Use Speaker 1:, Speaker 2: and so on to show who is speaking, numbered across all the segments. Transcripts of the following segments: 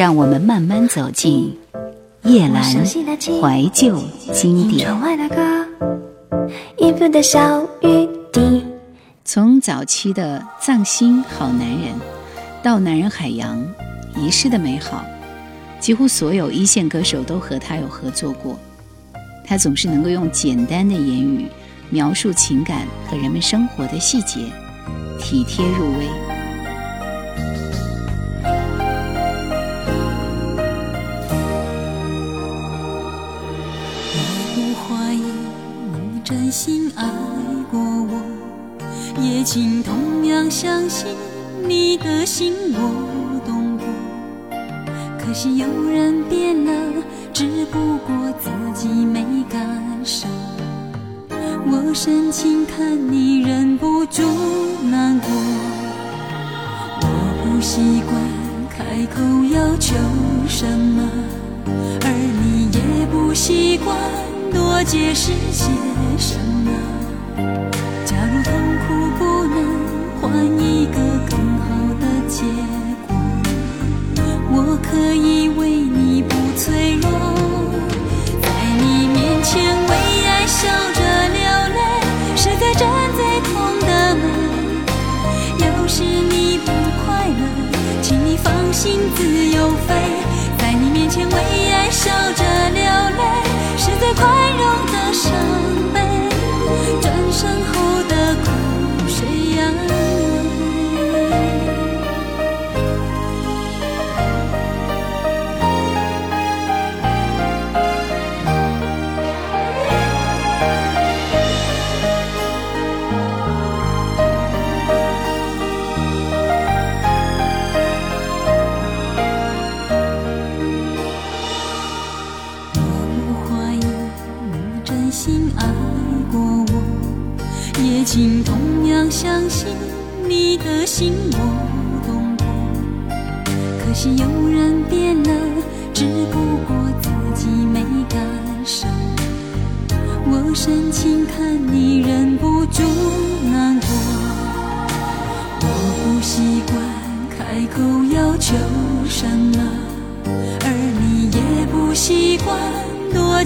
Speaker 1: 让我们慢慢走进叶阑怀旧经典。从早期的藏心好男人，到男人海洋，遗失的美好，几乎所有一线歌手都和他有合作过。他总是能够用简单的言语描述情感和人们生活的细节，体贴入微。
Speaker 2: 爱过我，也请同样相信你的心我懂过。可惜有人变了，只不过自己没感受。我深情看你，忍不住难过。我不习惯开口要求什么，而你也不习惯多解释些。什么？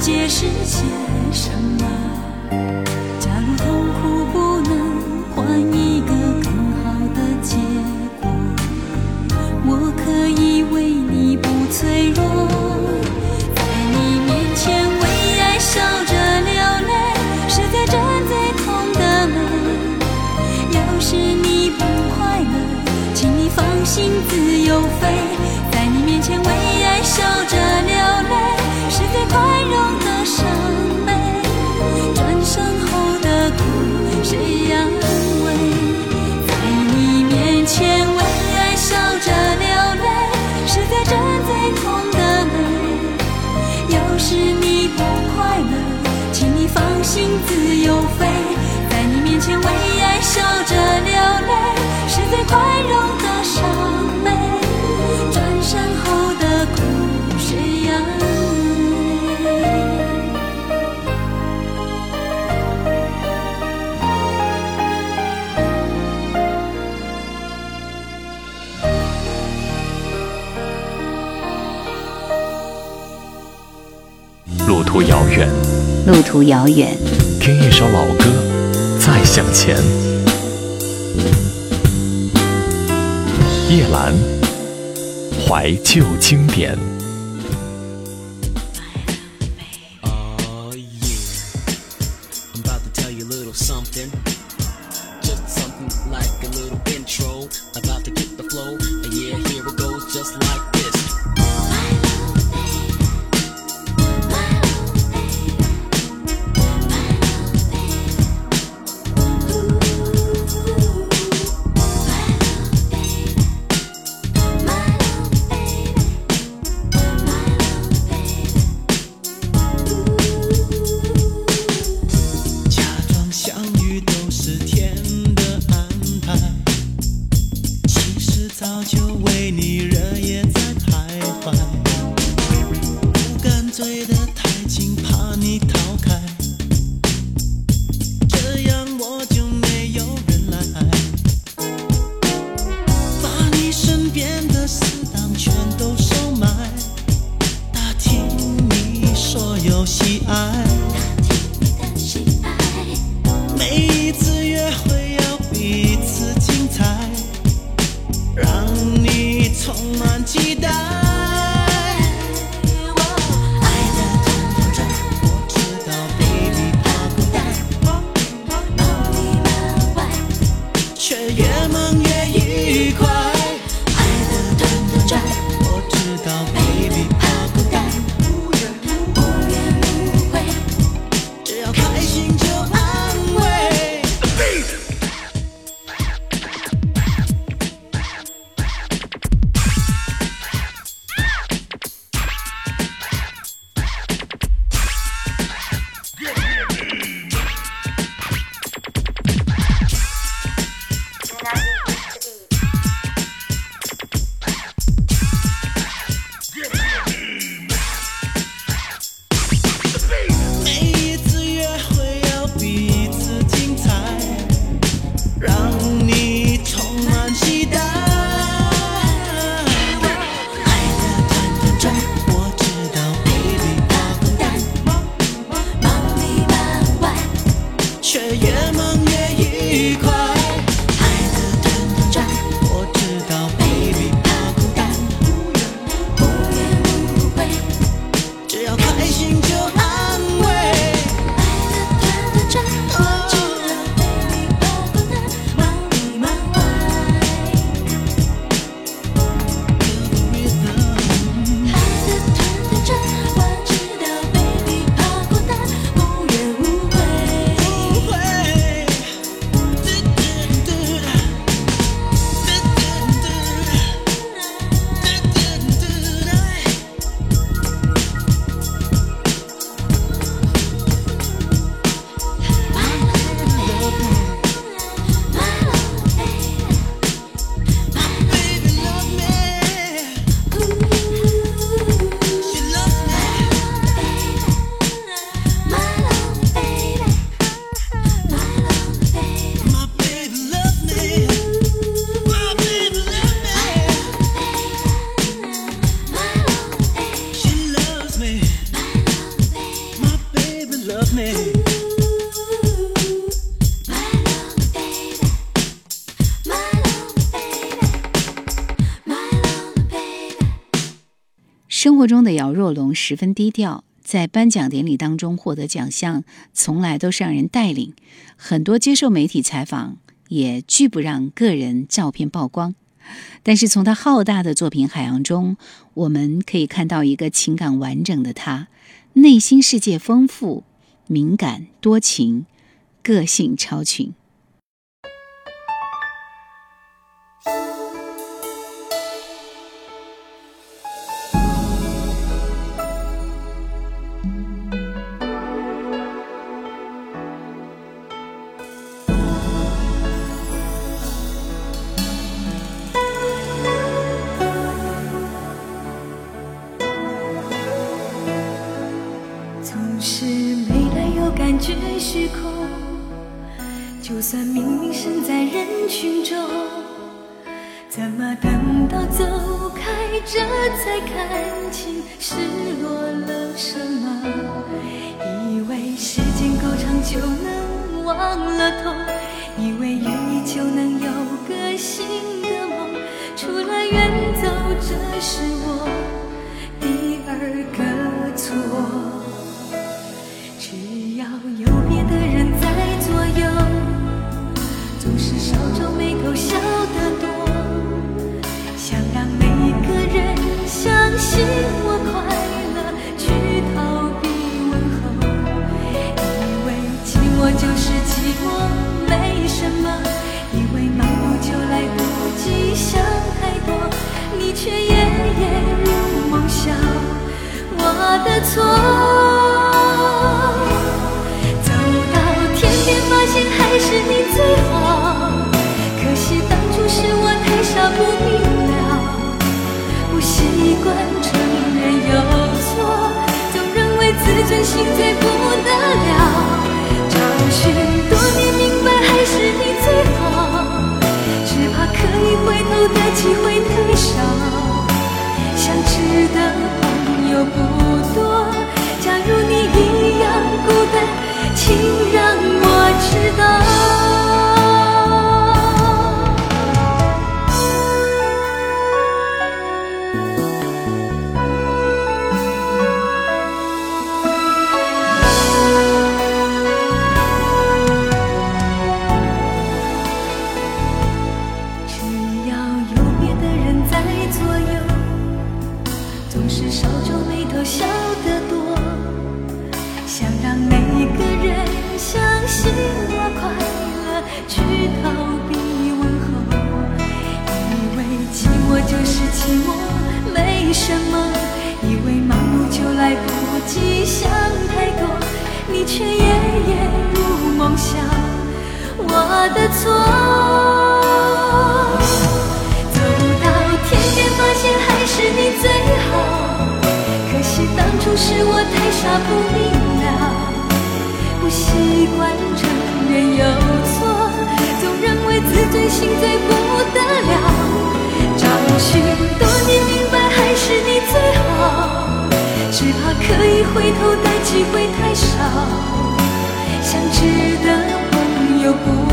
Speaker 2: 多解释
Speaker 1: 途遥远，
Speaker 3: 听一首老歌，再向前。叶阑怀旧经典。
Speaker 1: 若龙十分低调，在颁奖典礼当中获得奖项，从来都是让人带领。很多接受媒体采访，也拒不让个人照片曝光。但是从他浩大的作品海洋中，我们可以看到一个情感完整的他，内心世界丰富、敏感多情，个性超群。
Speaker 2: 是没来由感觉虚空，就算明明身在人群中，怎么等到走开，这才看清失落了什么？以为时间够长就能忘了痛，以为愿意就能有个新的梦，除了远走，这是我第二个错。有别的人在左右，总是少皱眉头，笑得多。想让每个人相信我快乐，去逃避问候。以为寂寞就是寂寞，没什么。以为忙碌就来不及想太多，你却夜夜入梦乡。我的错。心最不皱眉头，笑得多。想让每个人相信我快乐，去逃避问候。以为寂寞就是寂寞，没什么。以为忙碌就来不及想太多，你却夜夜入梦乡，我的错。走到天边，发现还是你最。是我太傻不明了，不习惯承认有错，总认为自尊心最不得了。找寻多年，明白还是你最好，只怕可以回头的机会太少。想知的朋友不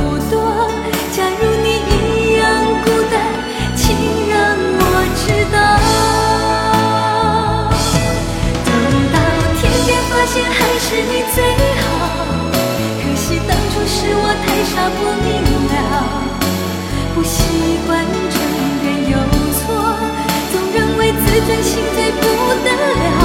Speaker 2: 是你最好。可惜当初是我太傻不明了，不习惯承认有错，总认为自尊心最不得了。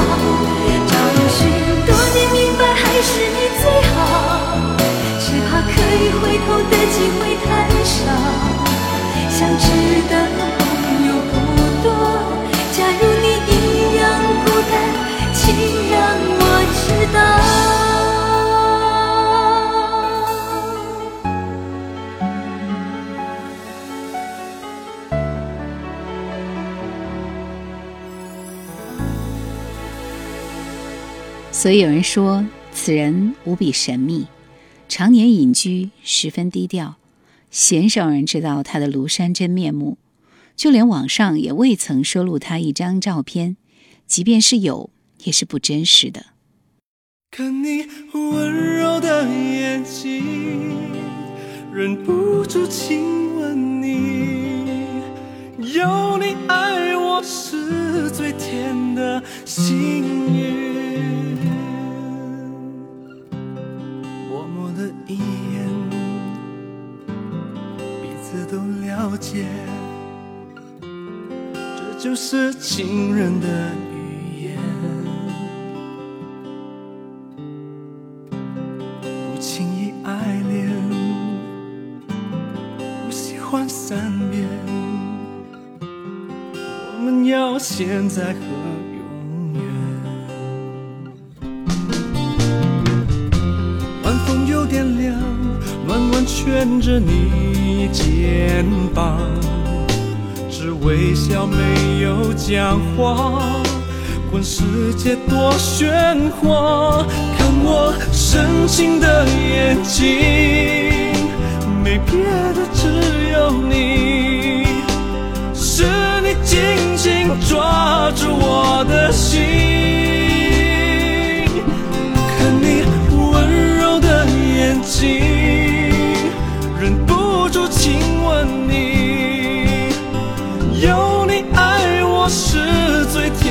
Speaker 1: 所以有人说，此人无比神秘，常年隐居，十分低调，鲜少人知道他的庐山真面目。就连网上也未曾收录他一张照片，即便是有，也是不真实的。
Speaker 4: 看你温柔的眼睛，忍不住亲吻你。有你爱我是最甜的幸运。一眼，彼此都了解，这就是情人的语言。不轻易爱恋，不喜欢善变，我们要现在和圈着你肩膀，只微笑没有讲话。管世界多喧哗，看我深情的眼睛，没别的，只有你，是你紧紧抓住我的心，看你最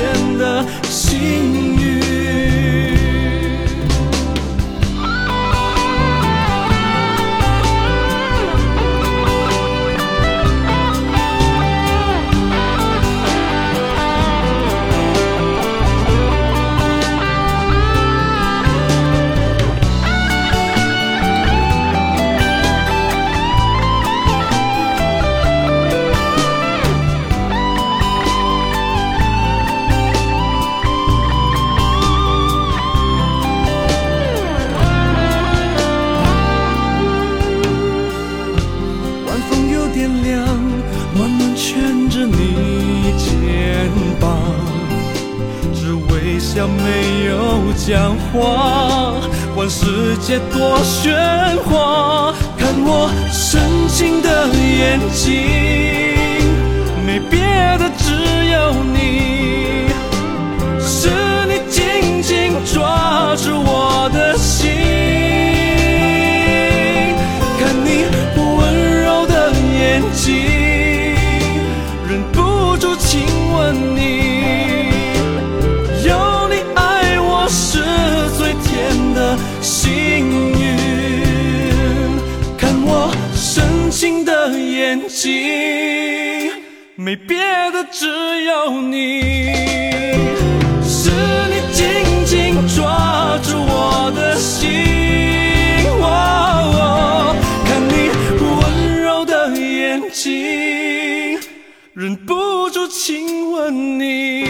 Speaker 4: 讲话，管世界多喧哗，看我深情的眼睛，没别的，只有你，没别的只有你是你紧紧抓住我的心。喔哦看你温柔的眼睛忍不住亲吻你。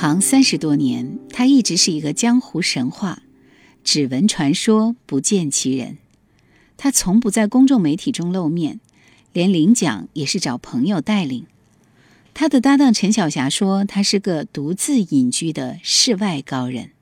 Speaker 2: 行三十多年他一直是一个江湖神话只闻传说不见其人。他从不在公众媒体中露面连领奖也是找朋友带领。他的搭档陈晓霞说他是个独自隐居的世外高人。